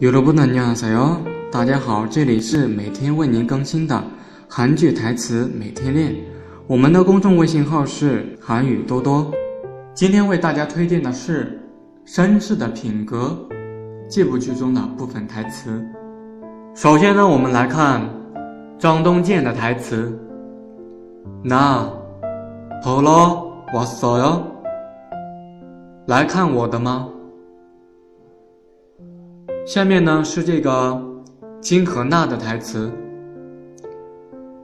여러분안녕하세요，大家好，这里是每天为您更新的韩剧台词每天练。我们的公众微信号是韩语多多。今天为大家推荐的是《绅士的品格》这部剧中的部分台词。首先呢，我们来看张东健的台词：“나보러왔어 요？ 来看我的吗？” 下面呢是这个金荷娜的台词。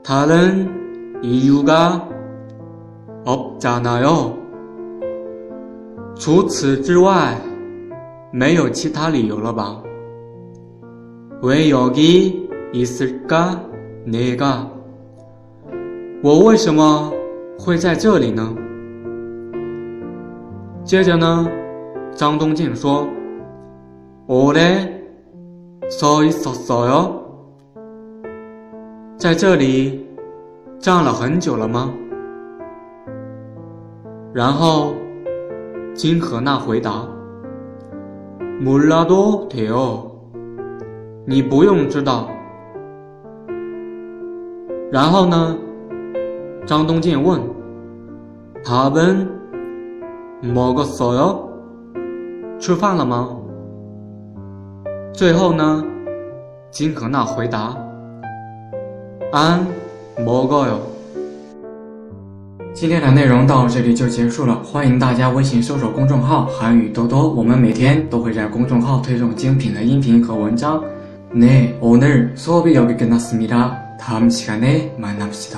다른이유가없잖아 요。 除此之外，没有其他理由了吧？왜여기있을까내 가？ 我为什么会在这里呢？接着呢，张东健说。오래 서있었어 요？ 在这里站了很久了吗？然后金荷娜回答：“몰라도돼 요。 你不用知道。”然后呢？张东健问：“밥은먹었어 요？ 吃饭了吗？” 最后呢，金荷娜回答：“安，먹어 요。 ”今天的内容到这里就结束了，欢迎大家微信搜索公众号“韩语多多”，我们每天都会在公众号推送精品的音频和文章。네오늘수업이여기끝났습니다다음시간에만납시다